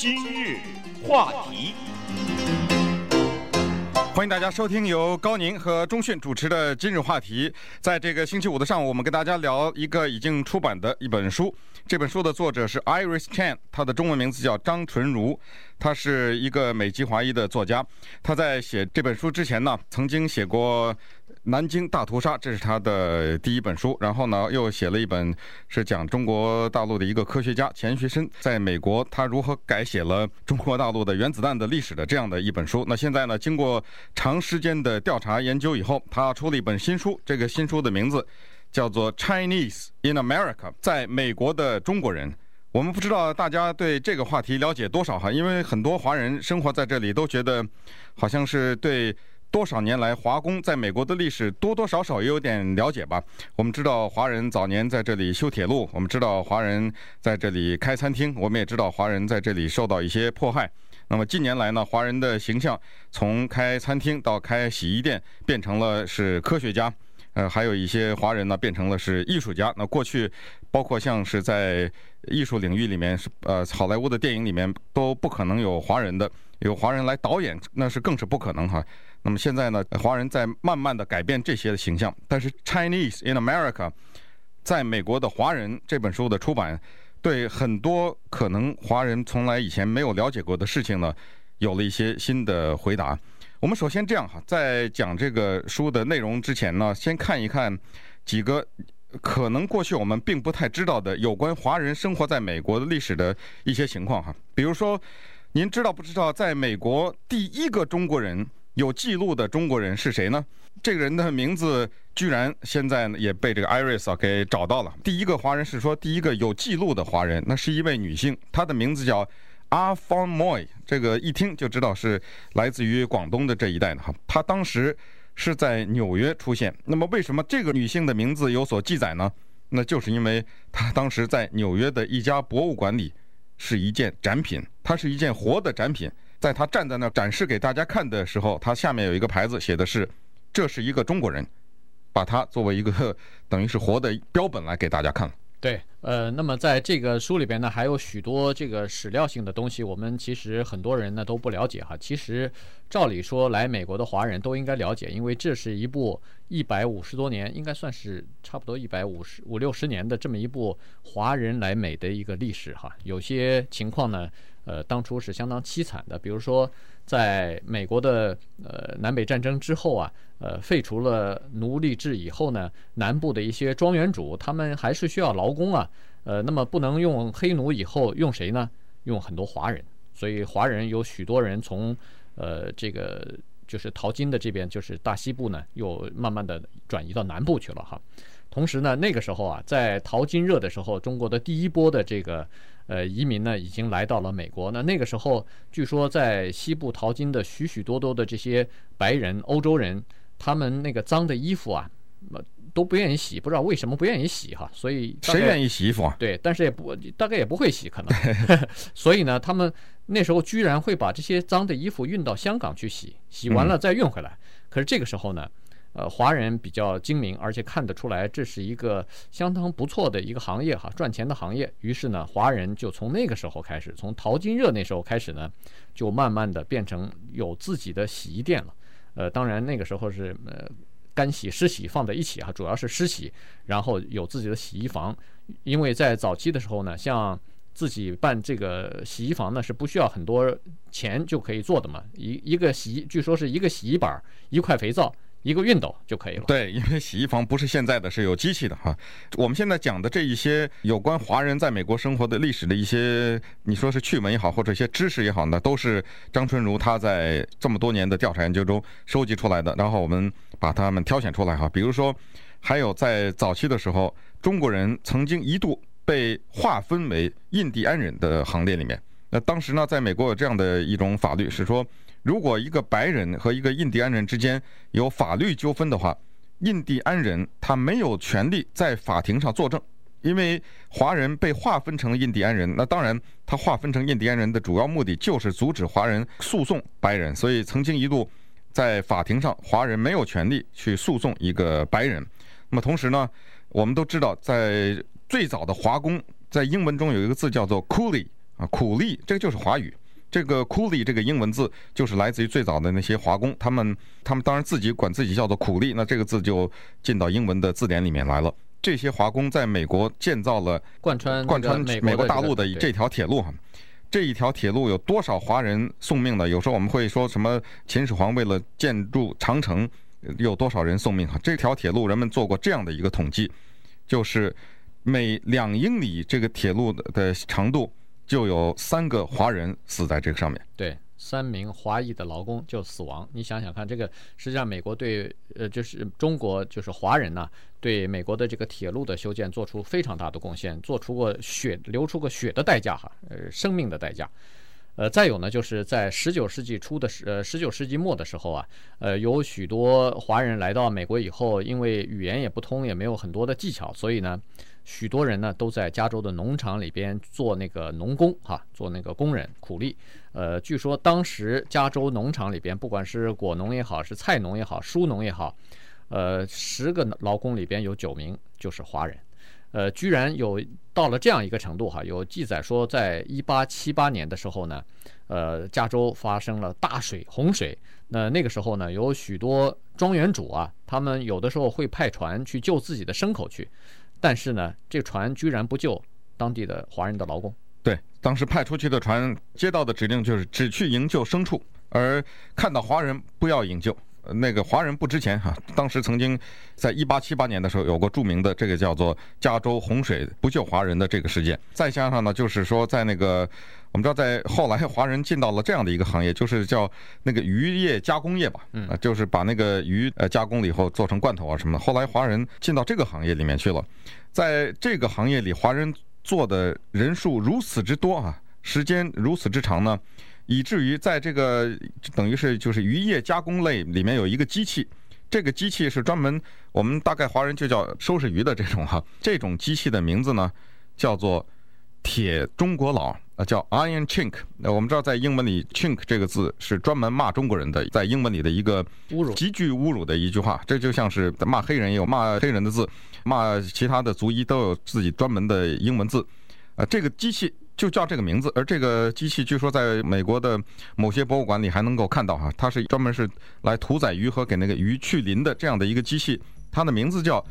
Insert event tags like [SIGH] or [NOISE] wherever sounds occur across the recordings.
今日话题，欢迎大家收听由高宁和钟迅主持的今日话题。在这个星期五的上午，我们跟大家聊一个已经出版的一本书。这本书的作者是 Iris Chan，他的中文名字叫张纯如，他是一个美籍华裔的作家。他在写这本书之前呢，曾经写过。南京大屠杀，这是他的第一本书。然后呢，又写了一本是讲中国大陆的一个科学家钱学森在美国他如何改写了中国大陆的原子弹的历史的这样的一本书。那现在呢，经过长时间的调查研究以后，他出了一本新书。这个新书的名字叫做《Chinese in America》，在美国的中国人。我们不知道大家对这个话题了解多少哈，因为很多华人生活在这里都觉得好像是对。多少年来，华工在美国的历史多多少少也有点了解吧。我们知道华人早年在这里修铁路，我们知道华人在这里开餐厅，我们也知道华人在这里受到一些迫害。那么近年来呢，华人的形象从开餐厅到开洗衣店，变成了是科学家。呃，还有一些华人呢，变成了是艺术家。那过去，包括像是在艺术领域里面，是呃，好莱坞的电影里面都不可能有华人的，有华人来导演，那是更是不可能哈。那么现在呢，华人在慢慢的改变这些的形象。但是《Chinese in America》在美国的华人这本书的出版，对很多可能华人从来以前没有了解过的事情呢，有了一些新的回答。我们首先这样哈，在讲这个书的内容之前呢，先看一看几个可能过去我们并不太知道的有关华人生活在美国的历史的一些情况哈。比如说，您知道不知道，在美国第一个中国人有记录的中国人是谁呢？这个人的名字居然现在也被这个 Iris 啊给找到了。第一个华人是说第一个有记录的华人，那是一位女性，她的名字叫。阿方莫，这个一听就知道是来自于广东的这一带的哈。她当时是在纽约出现。那么为什么这个女性的名字有所记载呢？那就是因为她当时在纽约的一家博物馆里是一件展品，它是一件活的展品。在他站在那展示给大家看的时候，他下面有一个牌子写的是：“这是一个中国人”，把它作为一个等于是活的标本来给大家看。对，呃，那么在这个书里边呢，还有许多这个史料性的东西，我们其实很多人呢都不了解哈。其实照理说，来美国的华人都应该了解，因为这是一部一百五十多年，应该算是差不多一百五十五六十年的这么一部华人来美的一个历史哈。有些情况呢，呃，当初是相当凄惨的，比如说。在美国的呃南北战争之后啊，呃废除了奴隶制以后呢，南部的一些庄园主他们还是需要劳工啊，呃那么不能用黑奴，以后用谁呢？用很多华人，所以华人有许多人从呃这个就是淘金的这边，就是大西部呢，又慢慢的转移到南部去了哈。同时呢，那个时候啊，在淘金热的时候，中国的第一波的这个。呃，移民呢已经来到了美国。那那个时候，据说在西部淘金的许许多多的这些白人、欧洲人，他们那个脏的衣服啊，都不愿意洗，不知道为什么不愿意洗哈。所以谁愿意洗衣服啊？对，但是也不大概也不会洗，可能。[LAUGHS] [LAUGHS] 所以呢，他们那时候居然会把这些脏的衣服运到香港去洗，洗完了再运回来。嗯、可是这个时候呢？呃，华人比较精明，而且看得出来这是一个相当不错的一个行业哈，赚钱的行业。于是呢，华人就从那个时候开始，从淘金热那时候开始呢，就慢慢的变成有自己的洗衣店了。呃，当然那个时候是呃干洗、湿洗放在一起哈，主要是湿洗，然后有自己的洗衣房。因为在早期的时候呢，像自己办这个洗衣房呢，是不需要很多钱就可以做的嘛。一一个洗，据说是一个洗衣板，一块肥皂。一个熨斗就可以了。对，因为洗衣房不是现在的，是有机器的哈。我们现在讲的这一些有关华人在美国生活的历史的一些，你说是趣闻也好，或者一些知识也好呢，都是张纯如他在这么多年的调查研究中收集出来的。然后我们把它们挑选出来哈。比如说，还有在早期的时候，中国人曾经一度被划分为印第安人的行列里面。那当时呢，在美国有这样的一种法律是说。如果一个白人和一个印第安人之间有法律纠纷的话，印第安人他没有权利在法庭上作证，因为华人被划分成印第安人。那当然，他划分成印第安人的主要目的就是阻止华人诉讼白人，所以曾经一度在法庭上，华人没有权利去诉讼一个白人。那么同时呢，我们都知道，在最早的华工，在英文中有一个字叫做 coolie。啊，苦力这个就是华语。这个 coolie 这个英文字就是来自于最早的那些华工，他们他们当然自己管自己叫做苦力，那这个字就进到英文的字典里面来了。这些华工在美国建造了贯穿贯穿美国大陆的这条铁路哈，这一条铁路有多少华人送命的？有时候我们会说什么秦始皇为了建筑长城有多少人送命哈？这条铁路人们做过这样的一个统计，就是每两英里这个铁路的长度。就有三个华人死在这个上面，对，三名华裔的劳工就死亡。你想想看，这个实际上美国对呃，就是中国就是华人呐，对美国的这个铁路的修建做出非常大的贡献，做出过血流出过血的代价哈，呃，生命的代价。呃，再有呢，就是在十九世纪初的时，呃，十九世纪末的时候啊，呃，有许多华人来到美国以后，因为语言也不通，也没有很多的技巧，所以呢。许多人呢都在加州的农场里边做那个农工哈，做那个工人苦力。呃，据说当时加州农场里边，不管是果农也好，是菜农也好，蔬农也好，呃，十个劳工里边有九名就是华人。呃，居然有到了这样一个程度哈，有记载说，在一八七八年的时候呢，呃，加州发生了大水洪水。那那个时候呢，有许多庄园主啊，他们有的时候会派船去救自己的牲口去。但是呢，这船居然不救当地的华人的劳工。对，当时派出去的船接到的指令就是只去营救牲畜，而看到华人不要营救。那个华人不值钱哈。当时曾经在一八七八年的时候有过著名的这个叫做加州洪水不救华人的这个事件。再加上呢，就是说在那个。我们知道，在后来华人进到了这样的一个行业，就是叫那个渔业加工业吧，啊，就是把那个鱼呃加工了以后做成罐头啊什么的。后来华人进到这个行业里面去了，在这个行业里，华人做的人数如此之多啊，时间如此之长呢，以至于在这个等于是就是渔业加工类里面有一个机器，这个机器是专门我们大概华人就叫收拾鱼的这种哈，这种机器的名字呢叫做铁中国佬啊。叫 Iron Chink，那我们知道在英文里 Chink 这个字是专门骂中国人的，在英文里的一个侮辱、极具侮辱的一句话。这就像是骂黑人也有骂黑人的字，骂其他的族裔都有自己专门的英文字。啊，这个机器就叫这个名字，而这个机器据说在美国的某些博物馆里还能够看到哈，它是专门是来屠宰鱼和给那个鱼去鳞的这样的一个机器，它的名字叫。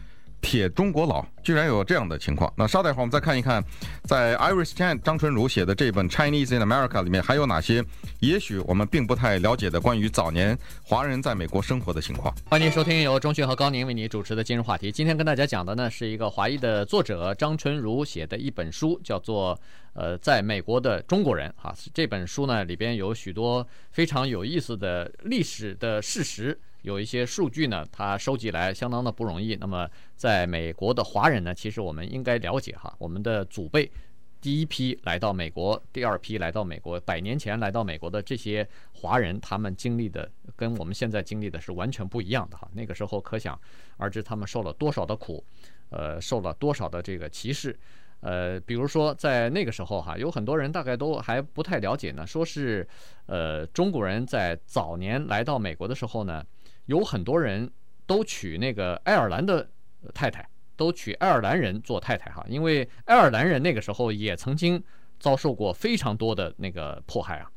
铁中国佬居然有这样的情况，那稍待会儿我们再看一看，在 Iris Chan 张纯如写的这本《Chinese in America》里面还有哪些也许我们并不太了解的关于早年华人在美国生活的情况。欢迎收听由钟迅和高宁为你主持的今日话题。今天跟大家讲的呢是一个华裔的作者张纯如写的一本书，叫做《呃，在美国的中国人》哈。这本书呢里边有许多非常有意思的历史的事实。有一些数据呢，它收集来相当的不容易。那么，在美国的华人呢，其实我们应该了解哈，我们的祖辈第一批来到美国，第二批来到美国，百年前来到美国的这些华人，他们经历的跟我们现在经历的是完全不一样的哈。那个时候可想而知，他们受了多少的苦，呃，受了多少的这个歧视，呃，比如说在那个时候哈，有很多人大概都还不太了解呢，说是呃，中国人在早年来到美国的时候呢。有很多人都娶那个爱尔兰的太太，都娶爱尔兰人做太太哈，因为爱尔兰人那个时候也曾经遭受过非常多的那个迫害啊，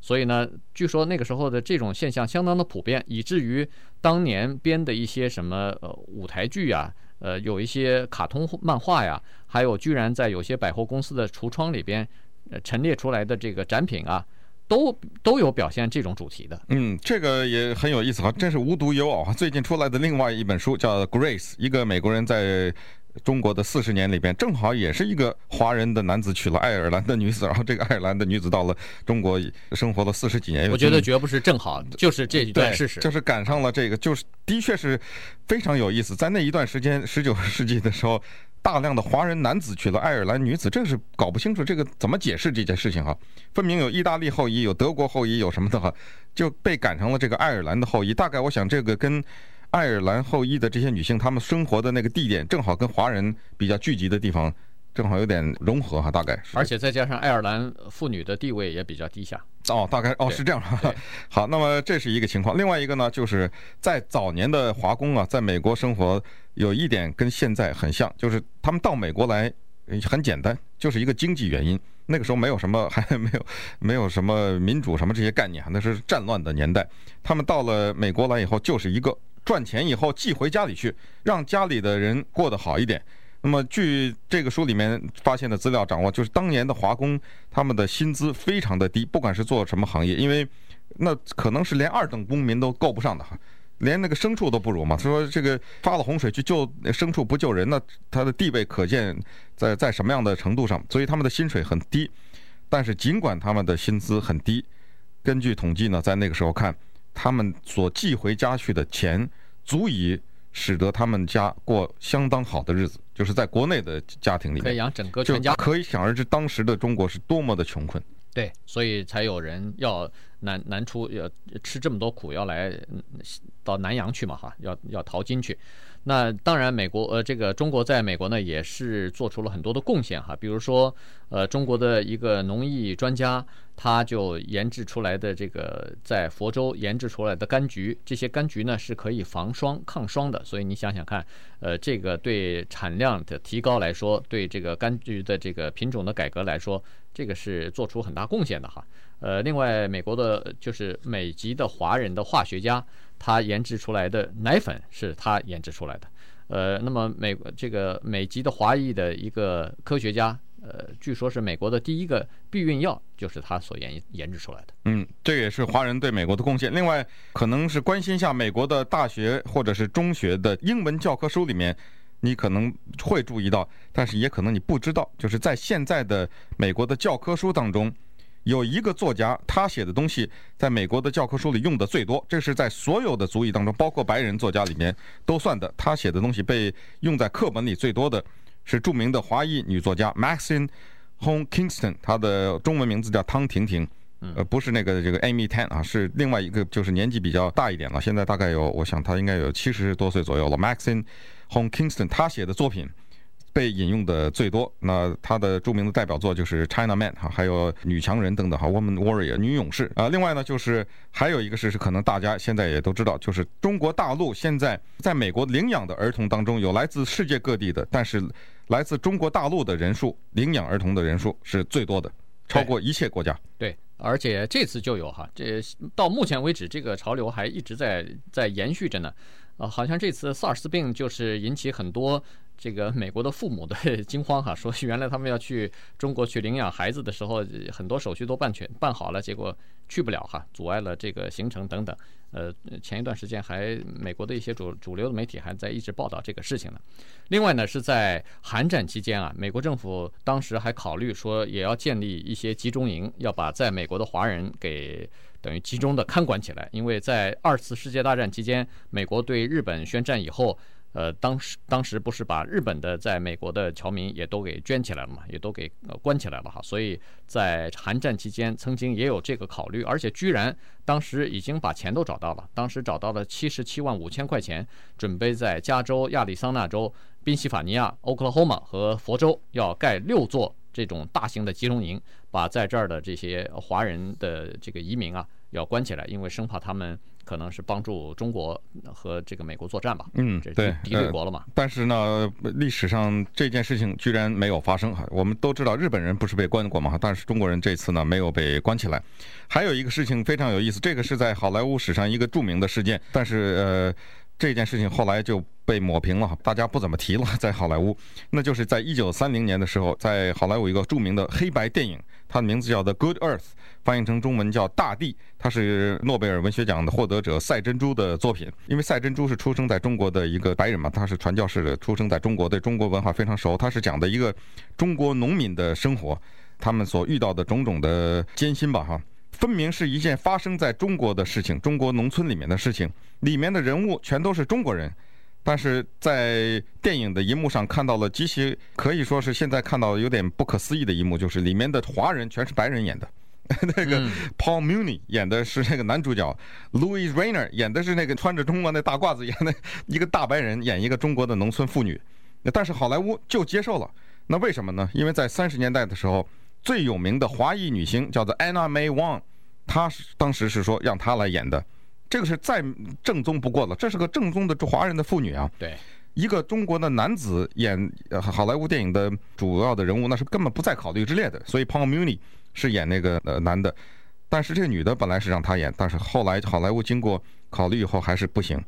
所以呢，据说那个时候的这种现象相当的普遍，以至于当年编的一些什么呃舞台剧呀，呃有一些卡通漫画呀，还有居然在有些百货公司的橱窗里边呃陈列出来的这个展品啊。都都有表现这种主题的，嗯，这个也很有意思哈，真是无独有偶啊。最近出来的另外一本书叫《Grace》，一个美国人在中国的四十年里边，正好也是一个华人的男子娶了爱尔兰的女子，然后这个爱尔兰的女子到了中国生活了四十几年。我觉得绝不是正好，就是这一段事实，就是赶上了这个，就是的确是非常有意思。在那一段时间，十九世纪的时候。大量的华人男子娶了爱尔兰女子，这是搞不清楚这个怎么解释这件事情哈。分明有意大利后裔，有德国后裔，有什么的哈，就被赶成了这个爱尔兰的后裔。大概我想这个跟爱尔兰后裔的这些女性，她们生活的那个地点正好跟华人比较聚集的地方。正好有点融合哈，大概是，而且再加上爱尔兰妇女的地位也比较低下哦，大概哦是这样。好，那么这是一个情况。另外一个呢，就是在早年的华工啊，在美国生活有一点跟现在很像，就是他们到美国来很简单，就是一个经济原因。那个时候没有什么，[LAUGHS] 还没有没有什么民主什么这些概念，那是战乱的年代。他们到了美国来以后，就是一个赚钱以后寄回家里去，让家里的人过得好一点。那么据这个书里面发现的资料掌握，就是当年的华工他们的薪资非常的低，不管是做什么行业，因为那可能是连二等公民都够不上的哈。连那个牲畜都不如嘛？他说这个发了洪水去救牲畜不救人，那他的地位可见在在什么样的程度上？所以他们的薪水很低。但是尽管他们的薪资很低，根据统计呢，在那个时候看，他们所寄回家去的钱足以使得他们家过相当好的日子，就是在国内的家庭里面可以养整个全家。可以想而知，当时的中国是多么的穷困。对，所以才有人要南南出，要吃这么多苦，要来到南洋去嘛，哈，要要淘金去。那当然，美国呃，这个中国在美国呢，也是做出了很多的贡献哈。比如说，呃，中国的一个农艺专家，他就研制出来的这个在佛州研制出来的柑橘，这些柑橘呢是可以防霜抗霜的。所以你想想看，呃，这个对产量的提高来说，对这个柑橘的这个品种的改革来说，这个是做出很大贡献的哈。呃，另外，美国的就是美籍的华人的化学家，他研制出来的奶粉是他研制出来的。呃，那么美这个美籍的华裔的一个科学家，呃，据说是美国的第一个避孕药，就是他所研研制出来的。嗯，这也是华人对美国的贡献。另外，可能是关心一下美国的大学或者是中学的英文教科书里面。你可能会注意到，但是也可能你不知道，就是在现在的美国的教科书当中，有一个作家，他写的东西在美国的教科书里用的最多。这是在所有的族裔当中，包括白人作家里面都算的。他写的东西被用在课本里最多的是著名的华裔女作家 Maxine Hong Kingston，她的中文名字叫汤婷婷，呃，不是那个这个 Amy Tan 啊，是另外一个，就是年纪比较大一点了，现在大概有，我想她应该有七十多岁左右了。Maxine Hong Kingston，她写的作品被引用的最多。那他的著名的代表作就是《China Man》哈，还有《女强人》等等哈，《Woman Warrior》女勇士啊。另外呢，就是还有一个事是可能大家现在也都知道，就是中国大陆现在在美国领养的儿童当中，有来自世界各地的，但是来自中国大陆的人数，领养儿童的人数是最多的，超过一切国家。对，而且这次就有哈，这到目前为止，这个潮流还一直在在延续着呢。啊，好像这次 SARS 病就是引起很多这个美国的父母的 [LAUGHS] 惊慌哈，说原来他们要去中国去领养孩子的时候，很多手续都办全办好了，结果去不了哈，阻碍了这个行程等等。呃，前一段时间还美国的一些主主流的媒体还在一直报道这个事情呢。另外呢，是在韩战期间啊，美国政府当时还考虑说也要建立一些集中营，要把在美国的华人给。等于集中的看管起来，因为在二次世界大战期间，美国对日本宣战以后，呃，当时当时不是把日本的在美国的侨民也都给圈起来了嘛，也都给呃关起来了哈，所以在韩战期间曾经也有这个考虑，而且居然当时已经把钱都找到了，当时找到了七十七万五千块钱，准备在加州、亚利桑那州、宾夕法尼亚、欧克拉荷马和佛州要盖六座。这种大型的集中营，把在这儿的这些华人的这个移民啊，要关起来，因为生怕他们可能是帮助中国和这个美国作战吧。嗯，对，敌对国了嘛。但是呢，历史上这件事情居然没有发生哈。我们都知道日本人不是被关过嘛，但是中国人这次呢没有被关起来。还有一个事情非常有意思，这个是在好莱坞史上一个著名的事件，但是呃。这件事情后来就被抹平了，大家不怎么提了。在好莱坞，那就是在一九三零年的时候，在好莱坞一个著名的黑白电影，它的名字叫《The Good Earth》，翻译成中文叫《大地》，它是诺贝尔文学奖的获得者赛珍珠的作品。因为赛珍珠是出生在中国的一个白人嘛，他是传教士，出生在中国，对中国文化非常熟。他是讲的一个中国农民的生活，他们所遇到的种种的艰辛吧，哈。分明是一件发生在中国的事情，中国农村里面的事情，里面的人物全都是中国人，但是在电影的银幕上看到了极其可以说是现在看到有点不可思议的一幕，就是里面的华人全是白人演的，[LAUGHS] 那个 Paul Muni 演的是那个男主角，Louis Rainer 演的是那个穿着中国那大褂子演的一个大白人演一个中国的农村妇女，但是好莱坞就接受了，那为什么呢？因为在三十年代的时候。最有名的华裔女星叫做 Anna May Wong，她是当时是说让她来演的，这个是再正宗不过了，这是个正宗的华人的妇女啊。对，一个中国的男子演好莱坞电影的主要的人物，那是根本不在考虑之列的。所以 Paul Muni 是演那个呃男的，但是这个女的本来是让他演，但是后来好莱坞经过考虑以后还是不行，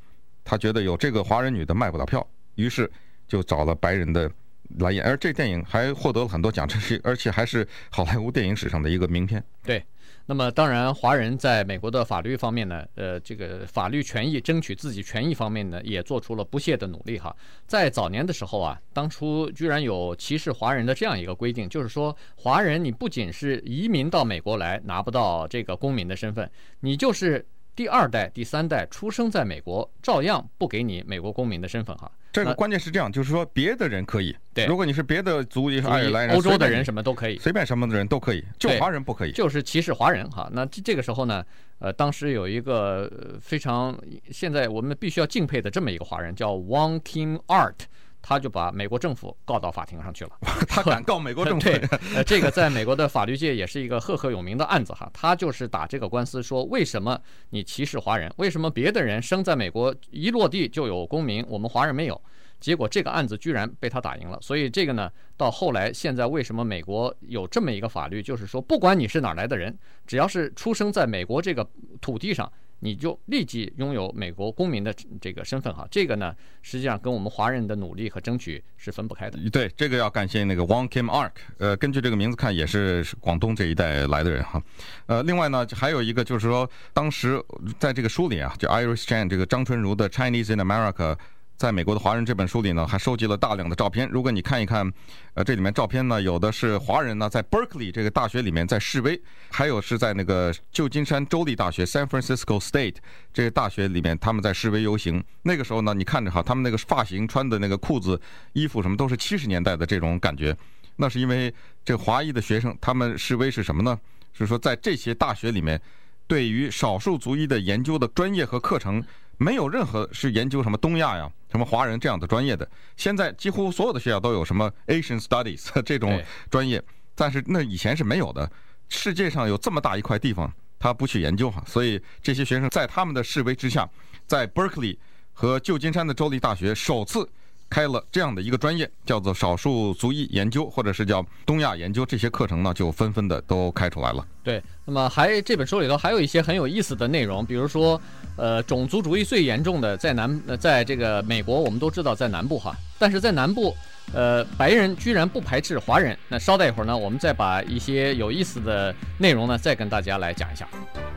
他觉得有这个华人女的卖不了票，于是就找了白人的来演。而这电影还获得了很多奖，这是而且还是好莱坞电影史上的一个名片。对。那么当然，华人在美国的法律方面呢，呃，这个法律权益争取自己权益方面呢，也做出了不懈的努力哈。在早年的时候啊，当初居然有歧视华人的这样一个规定，就是说，华人你不仅是移民到美国来拿不到这个公民的身份，你就是第二代、第三代出生在美国，照样不给你美国公民的身份哈。这个关键是这样，就是说别的人可以，对，如果你是别的族裔，爱尔兰人、欧洲的人什么都可以，随便什么的人都可以，就华人不可以，就是歧视华人哈。那这这个时候呢，呃，当时有一个非常现在我们必须要敬佩的这么一个华人，叫 Wong Kim Art。他就把美国政府告到法庭上去了。[LAUGHS] 他敢告美国政府？对，呃，这个在美国的法律界也是一个赫赫有名的案子哈。他就是打这个官司，说为什么你歧视华人？为什么别的人生在美国一落地就有公民，我们华人没有？结果这个案子居然被他打赢了。所以这个呢，到后来现在为什么美国有这么一个法律，就是说不管你是哪来的人，只要是出生在美国这个土地上。你就立即拥有美国公民的这个身份哈，这个呢，实际上跟我们华人的努力和争取是分不开的。对，这个要感谢那个 Wong Kim Ark，呃，根据这个名字看也是广东这一带来的人哈。呃，另外呢，还有一个就是说，当时在这个书里啊，就 Iris Chan 这个张纯如的 Chinese in America。在美国的华人这本书里呢，还收集了大量的照片。如果你看一看，呃，这里面照片呢，有的是华人呢在 Berkeley 这个大学里面在示威，还有是在那个旧金山州立大学 San Francisco State 这个大学里面他们在示威游行。那个时候呢，你看着哈，他们那个发型、穿的那个裤子、衣服什么都是七十年代的这种感觉。那是因为这华裔的学生他们示威是什么呢？是说在这些大学里面，对于少数族裔的研究的专业和课程。没有任何是研究什么东亚呀、什么华人这样的专业的。现在几乎所有的学校都有什么 Asian Studies [LAUGHS] 这种专业，但是那以前是没有的。世界上有这么大一块地方，他不去研究哈，所以这些学生在他们的示威之下，在 Berkeley 和旧金山的州立大学首次。开了这样的一个专业，叫做少数族裔研究，或者是叫东亚研究，这些课程呢，就纷纷的都开出来了。对，那么还这本书里头还有一些很有意思的内容，比如说，呃，种族主义最严重的在南，在这个美国，我们都知道在南部哈，但是在南部。呃，白人居然不排斥华人。那稍待一会儿呢，我们再把一些有意思的内容呢，再跟大家来讲一下。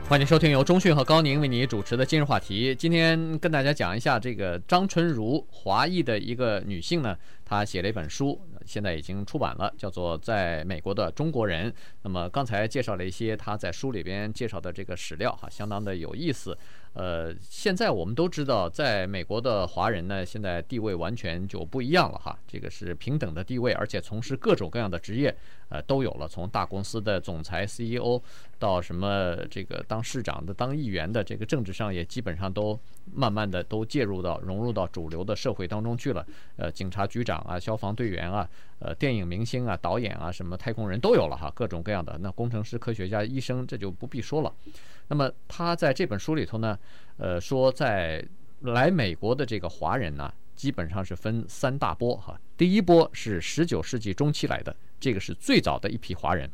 欢迎收听由钟讯和高宁为你主持的今日话题。今天跟大家讲一下这个张纯如，华裔的一个女性呢，她写了一本书，现在已经出版了，叫做《在美国的中国人》。那么刚才介绍了一些他在书里边介绍的这个史料哈，相当的有意思。呃，现在我们都知道，在美国的华人呢，现在地位完全就不一样了哈。这个是平等的地位，而且从事各种各样的职业，呃，都有了。从大公司的总裁、CEO 到什么这个当市长的、当议员的，这个政治上也基本上都慢慢的都介入到、融入到主流的社会当中去了。呃，警察局长啊，消防队员啊，呃，电影明星啊，导演啊，什么太空人都有了哈，各种各样的。那工程师、科学家、医生，这就不必说了。那么他在这本书里头呢，呃，说在来美国的这个华人呢，基本上是分三大波哈。第一波是十九世纪中期来的，这个是最早的一批华人，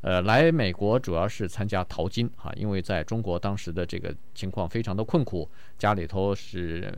呃，来美国主要是参加淘金哈，因为在中国当时的这个情况非常的困苦，家里头是。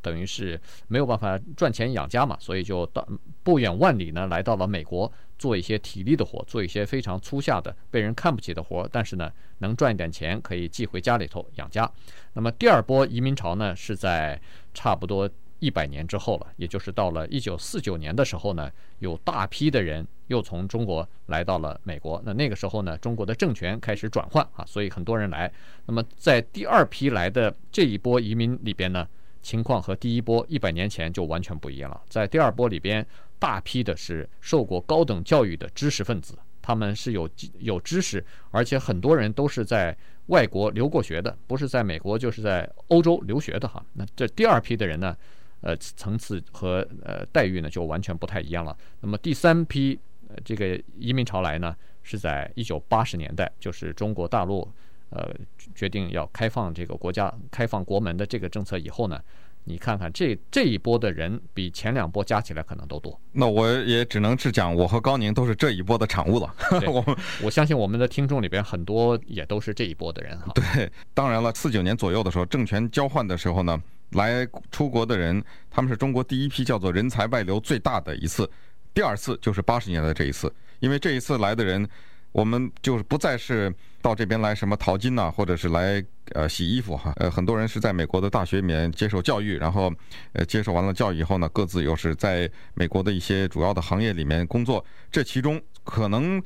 等于是没有办法赚钱养家嘛，所以就到不远万里呢，来到了美国做一些体力的活，做一些非常粗下的、被人看不起的活，但是呢，能赚一点钱可以寄回家里头养家。那么第二波移民潮呢，是在差不多一百年之后了，也就是到了一九四九年的时候呢，有大批的人又从中国来到了美国。那那个时候呢，中国的政权开始转换啊，所以很多人来。那么在第二批来的这一波移民里边呢，情况和第一波一百年前就完全不一样了。在第二波里边，大批的是受过高等教育的知识分子，他们是有有知识，而且很多人都是在外国留过学的，不是在美国就是在欧洲留学的哈。那这第二批的人呢，呃，层次和呃待遇呢就完全不太一样了。那么第三批呃这个移民潮来呢，是在一九八十年代，就是中国大陆。呃，决定要开放这个国家开放国门的这个政策以后呢，你看看这这一波的人比前两波加起来可能都多。那我也只能是讲，我和高宁都是这一波的产物了。[LAUGHS] 我我相信我们的听众里边很多也都是这一波的人哈。对，当然了，四九年左右的时候，政权交换的时候呢，来出国的人，他们是中国第一批叫做人才外流最大的一次，第二次就是八十年代这一次，因为这一次来的人。我们就是不再是到这边来什么淘金呐，或者是来呃洗衣服哈，呃很多人是在美国的大学里面接受教育，然后呃接受完了教育以后呢，各自又是在美国的一些主要的行业里面工作，这其中可能。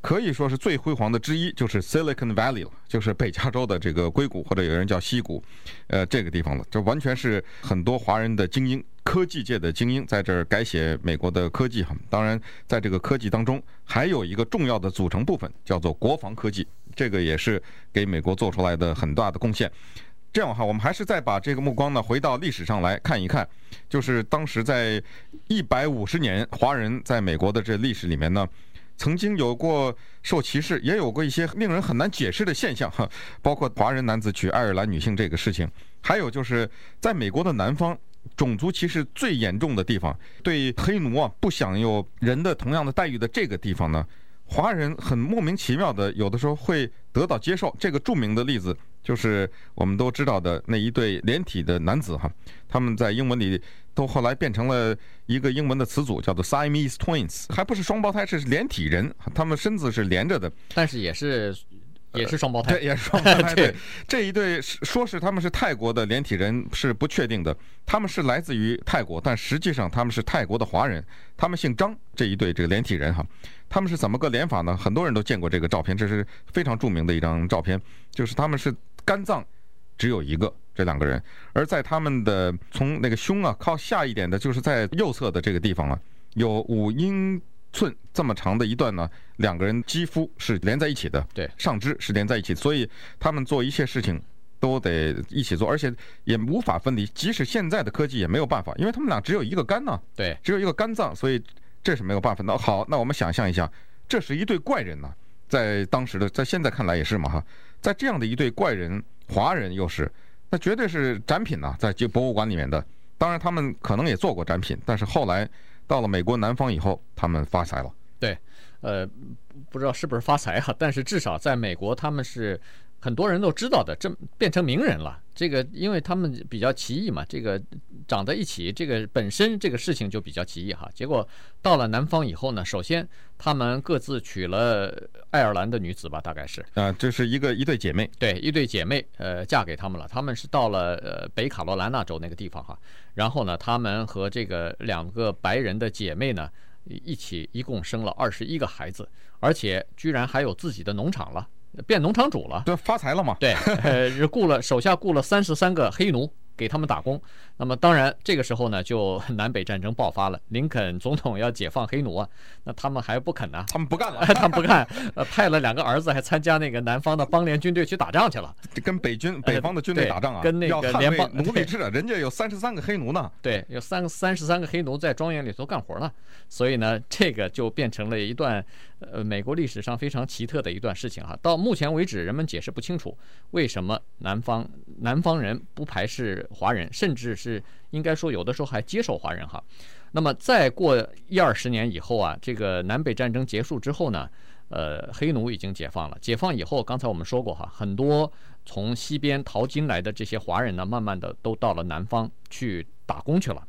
可以说是最辉煌的之一，就是 Silicon Valley 了，就是北加州的这个硅谷，或者有人叫西谷，呃，这个地方了，这完全是很多华人的精英，科技界的精英在这儿改写美国的科技哈。当然，在这个科技当中，还有一个重要的组成部分叫做国防科技，这个也是给美国做出来的很大的贡献。这样哈，我们还是再把这个目光呢回到历史上来看一看，就是当时在一百五十年华人在美国的这历史里面呢。曾经有过受歧视，也有过一些令人很难解释的现象，哈，包括华人男子娶爱尔兰女性这个事情，还有就是在美国的南方，种族歧视最严重的地方，对黑奴啊不享有人的同样的待遇的这个地方呢，华人很莫名其妙的有的时候会得到接受。这个著名的例子就是我们都知道的那一对连体的男子，哈，他们在英文里。都后来变成了一个英文的词组，叫做 Siamese Twins，还不是双胞胎，是连体人，他们身子是连着的，但是也是也是双胞胎，对，也是双胞胎。[LAUGHS] 对，这一对说是他们是泰国的连体人是不确定的，他们是来自于泰国，但实际上他们是泰国的华人，他们姓张。这一对这个连体人哈，他们是怎么个连法呢？很多人都见过这个照片，这是非常著名的一张照片，就是他们是肝脏只有一个。这两个人，而在他们的从那个胸啊靠下一点的，就是在右侧的这个地方啊，有五英寸这么长的一段呢，两个人肌肤是连在一起的，对，上肢是连在一起，所以他们做一切事情都得一起做，而且也无法分离，即使现在的科技也没有办法，因为他们俩只有一个肝呢，对，只有一个肝脏，所以这是没有办法的。好，那我们想象一下，这是一对怪人呢，在当时的，在现在看来也是嘛哈，在这样的一对怪人，华人又是。那绝对是展品呐，在这博物馆里面的。当然，他们可能也做过展品，但是后来到了美国南方以后，他们发财了。对，呃，不知道是不是发财哈，但是至少在美国，他们是。很多人都知道的，这变成名人了。这个，因为他们比较奇异嘛，这个长在一起，这个本身这个事情就比较奇异哈。结果到了南方以后呢，首先他们各自娶了爱尔兰的女子吧，大概是啊，这是一个一对姐妹，对，一对姐妹，呃，嫁给他们了。他们是到了呃北卡罗来纳州那个地方哈，然后呢，他们和这个两个白人的姐妹呢一起，一共生了二十一个孩子，而且居然还有自己的农场了。变农场主了，对，发财了嘛？对，呃，雇了手下雇了三十三个黑奴。给他们打工，那么当然这个时候呢，就南北战争爆发了。林肯总统要解放黑奴啊，那他们还不肯呢？他们不干了，[LAUGHS] 他们不干，呃，派了两个儿子还参加那个南方的邦联军队去打仗去了，跟北军北方的军队打仗啊，跟那个联邦奴隶制，人家有三十三个黑奴呢。对，有三个三十三个黑奴在庄园里头干活呢，所以呢，这个就变成了一段呃美国历史上非常奇特的一段事情哈。到目前为止，人们解释不清楚为什么南方南方人不排斥。华人甚至是是应该说有的时候还接受华人哈，那么再过一二十年以后啊，这个南北战争结束之后呢，呃，黑奴已经解放了。解放以后，刚才我们说过哈，很多从西边淘金来的这些华人呢，慢慢的都到了南方去打工去了，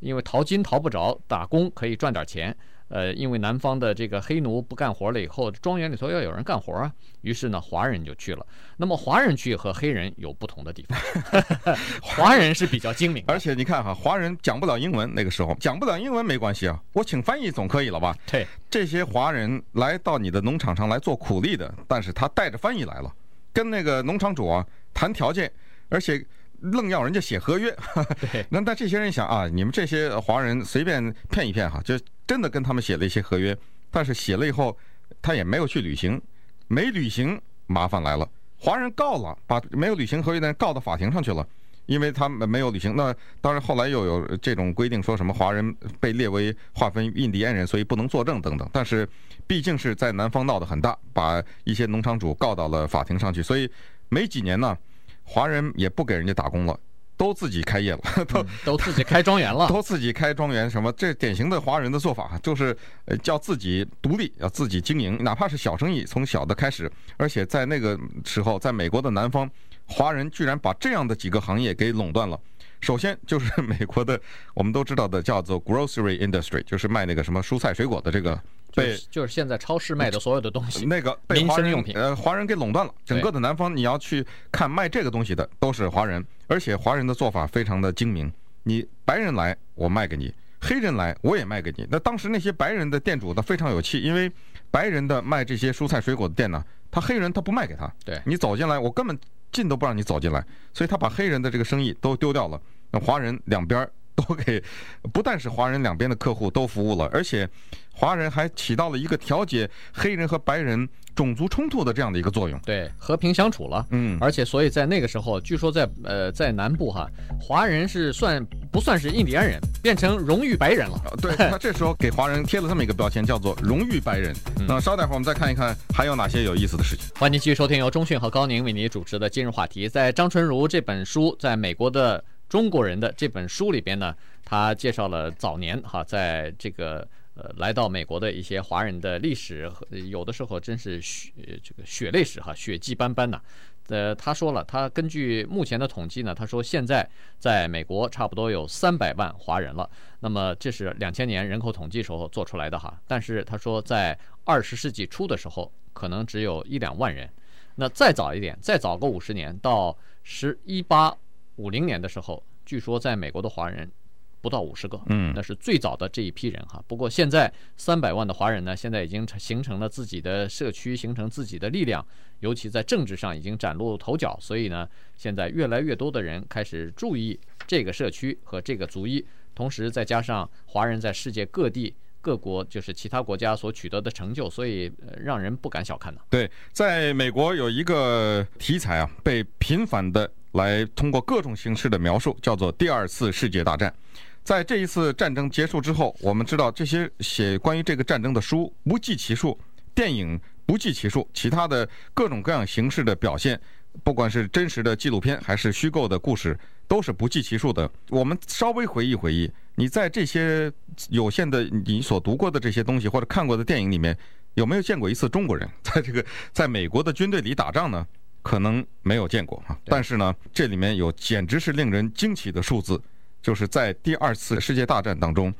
因为淘金淘不着，打工可以赚点钱。呃，因为南方的这个黑奴不干活了以后，庄园里头要有人干活啊，于是呢，华人就去了。那么华人去和黑人有不同的地方，[LAUGHS] 华人是比较精明，而且你看哈，华人讲不了英文，那个时候讲不了英文没关系啊，我请翻译总可以了吧？对，这些华人来到你的农场上来做苦力的，但是他带着翻译来了，跟那个农场主啊谈条件，而且。愣要人家写合约，[LAUGHS] 那那这些人想啊，你们这些华人随便骗一骗哈，就真的跟他们写了一些合约，但是写了以后，他也没有去履行，没履行麻烦来了，华人告了，把没有履行合约的人告到法庭上去了，因为他们没有履行。那当然后来又有这种规定，说什么华人被列为划分印第安人，所以不能作证等等。但是毕竟是在南方闹得很大，把一些农场主告到了法庭上去，所以没几年呢。华人也不给人家打工了，都自己开业了，都、嗯、都自己 [LAUGHS] 开庄园了，都自己开庄园。什么？这典型的华人的做法，就是呃叫自己独立，要自己经营，哪怕是小生意，从小的开始。而且在那个时候，在美国的南方，华人居然把这样的几个行业给垄断了。首先就是美国的，我们都知道的叫做 grocery industry，就是卖那个什么蔬菜水果的这个。被就是现在超市卖的所有的东西，那个被华人用品呃华人给垄断了。整个的南方，你要去看卖这个东西的都是华人，而且华人的做法非常的精明。你白人来，我卖给你；黑人来，我也卖给你。那当时那些白人的店主他非常有气，因为白人的卖这些蔬菜水果的店呢，他黑人他不卖给他。对，你走进来，我根本进都不让你走进来，所以他把黑人的这个生意都丢掉了。那华人两边。[LAUGHS] 都给，不但是华人两边的客户都服务了，而且华人还起到了一个调解黑人和白人种族冲突的这样的一个作用。对，和平相处了。嗯，而且所以在那个时候，据说在呃在南部哈，华人是算不算是印第安人，变成荣誉白人了。对，他这时候给华人贴了这么一个标签，叫做荣誉白人。那稍待会儿我们再看一看还有哪些有意思的事情。欢迎继续收听由钟迅和高宁为您主持的今日话题。在张纯如这本书在美国的。中国人的这本书里边呢，他介绍了早年哈，在这个呃来到美国的一些华人的历史有的时候真是血这个血泪史哈，血迹斑斑呐。呃，他说了，他根据目前的统计呢，他说现在在美国差不多有三百万华人了。那么这是两千年人口统计时候做出来的哈，但是他说在二十世纪初的时候，可能只有一两万人。那再早一点，再早个五十年，到十一八。五零年的时候，据说在美国的华人不到五十个，嗯，那是最早的这一批人哈。不过现在三百万的华人呢，现在已经形成了自己的社区，形成自己的力量，尤其在政治上已经崭露头角。所以呢，现在越来越多的人开始注意这个社区和这个族裔，同时再加上华人在世界各地各国，就是其他国家所取得的成就，所以让人不敢小看呢。对，在美国有一个题材啊，被频繁的。来通过各种形式的描述，叫做第二次世界大战。在这一次战争结束之后，我们知道这些写关于这个战争的书不计其数，电影不计其数，其他的各种各样形式的表现，不管是真实的纪录片还是虚构的故事，都是不计其数的。我们稍微回忆回忆，你在这些有限的你所读过的这些东西或者看过的电影里面，有没有见过一次中国人在这个在美国的军队里打仗呢？可能没有见过哈，但是呢，这里面有简直是令人惊奇的数字，就是在第二次世界大战当中，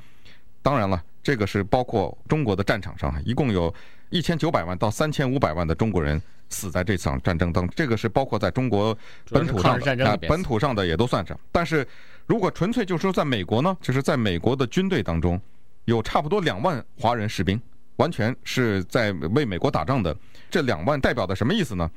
当然了，这个是包括中国的战场上，一共有一千九百万到三千五百万的中国人死在这场战争当中，这个是包括在中国本土上的，本土上的也都算上。但是如果纯粹就是说在美国呢，就是在美国的军队当中，有差不多两万华人士兵，完全是在为美国打仗的。这两万代表的什么意思呢？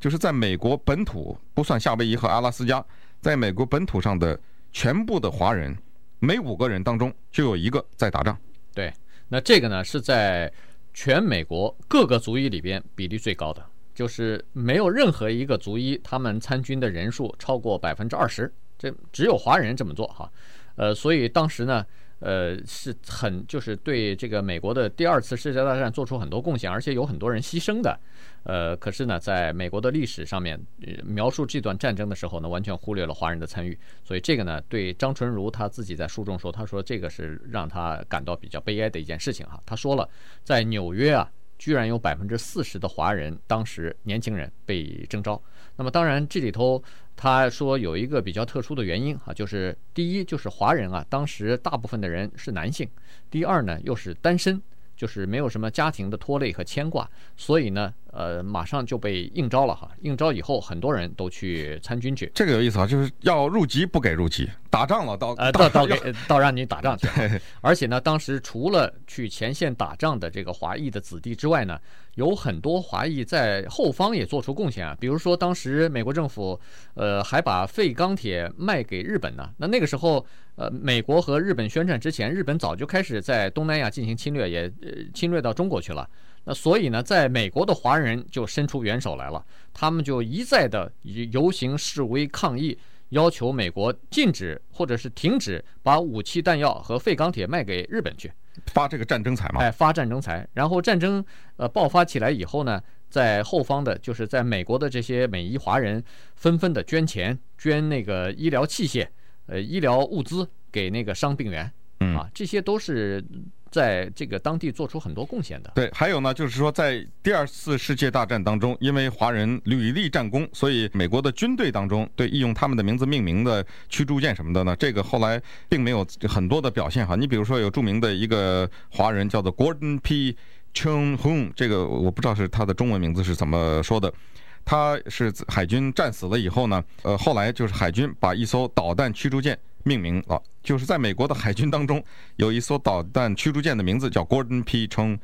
就是在美国本土，不算夏威夷和阿拉斯加，在美国本土上的全部的华人，每五个人当中就有一个在打仗。对，那这个呢是在全美国各个族裔里边比例最高的，就是没有任何一个族裔他们参军的人数超过百分之二十，这只有华人这么做哈。呃，所以当时呢。呃，是很就是对这个美国的第二次世界大战做出很多贡献，而且有很多人牺牲的。呃，可是呢，在美国的历史上面，呃，描述这段战争的时候呢，完全忽略了华人的参与。所以这个呢，对张纯如他自己在书中说，他说这个是让他感到比较悲哀的一件事情哈。他说了，在纽约啊。居然有百分之四十的华人，当时年轻人被征召。那么当然这里头他说有一个比较特殊的原因啊，就是第一就是华人啊，当时大部分的人是男性；第二呢又是单身，就是没有什么家庭的拖累和牵挂，所以呢。呃，马上就被应招了哈。应招以后，很多人都去参军去。这个有意思啊，就是要入籍不给入籍，打仗了到呃到到给到让你打仗去。[LAUGHS] 而且呢，当时除了去前线打仗的这个华裔的子弟之外呢，有很多华裔在后方也做出贡献啊。比如说，当时美国政府呃还把废钢铁卖给日本呢。那那个时候，呃，美国和日本宣战之前，日本早就开始在东南亚进行侵略，也呃侵略到中国去了。那所以呢，在美国的华人就伸出援手来了，他们就一再的游行示威抗议，要求美国禁止或者是停止把武器弹药和废钢铁卖给日本去，发这个战争财嘛？哎，发战争财。然后战争呃爆发起来以后呢，在后方的就是在美国的这些美裔华人纷纷的捐钱，捐那个医疗器械、呃医疗物资给那个伤病员，啊，这些都是。在这个当地做出很多贡献的。对，还有呢，就是说，在第二次世界大战当中，因为华人屡立战功，所以美国的军队当中对义用他们的名字命名的驱逐舰什么的呢，这个后来并没有很多的表现哈。你比如说，有著名的一个华人叫做 Gordon P. Chung Hung，这个我不知道是他的中文名字是怎么说的。他是海军战死了以后呢，呃，后来就是海军把一艘导弹驱逐舰。命名了，就是在美国的海军当中，有一艘导弹驱逐舰的名字叫 Gordon P. Chung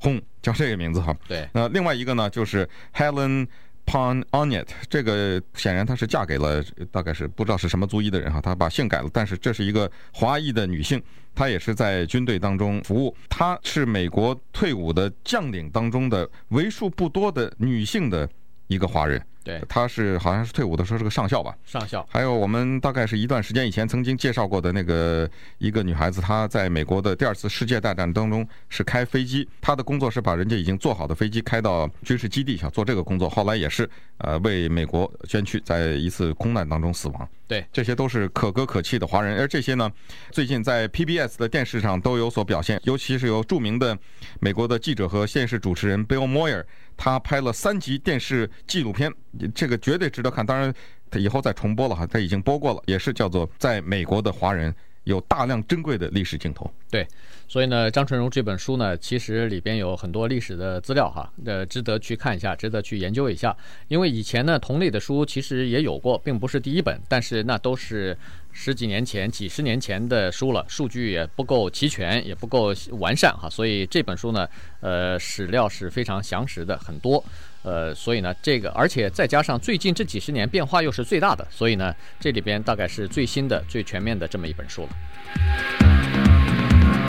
Hong，叫这个名字哈。对。那另外一个呢，就是 Helen Pon Onnet，这个显然她是嫁给了大概是不知道是什么族裔的人哈，她把姓改了，但是这是一个华裔的女性，她也是在军队当中服务，她是美国退伍的将领当中的为数不多的女性的一个华人。对，他是好像是退伍的时候是个上校吧？上校。还有我们大概是一段时间以前曾经介绍过的那个一个女孩子，她在美国的第二次世界大战当中是开飞机，她的工作是把人家已经做好的飞机开到军事基地上做这个工作，后来也是呃为美国捐躯，在一次空难当中死亡。对，这些都是可歌可泣的华人，而这些呢，最近在 PBS 的电视上都有所表现，尤其是由著名的美国的记者和电视主持人 Bill Moyer，他拍了三集电视纪录片。这个绝对值得看，当然，他以后再重播了哈，他已经播过了，也是叫做在美国的华人有大量珍贵的历史镜头。对，所以呢，张纯荣这本书呢，其实里边有很多历史的资料哈，呃，值得去看一下，值得去研究一下。因为以前呢，同类的书其实也有过，并不是第一本，但是那都是十几年前、几十年前的书了，数据也不够齐全，也不够完善哈。所以这本书呢，呃，史料是非常详实的，很多。呃，所以呢，这个而且再加上最近这几十年变化又是最大的，所以呢，这里边大概是最新的、最全面的这么一本书了。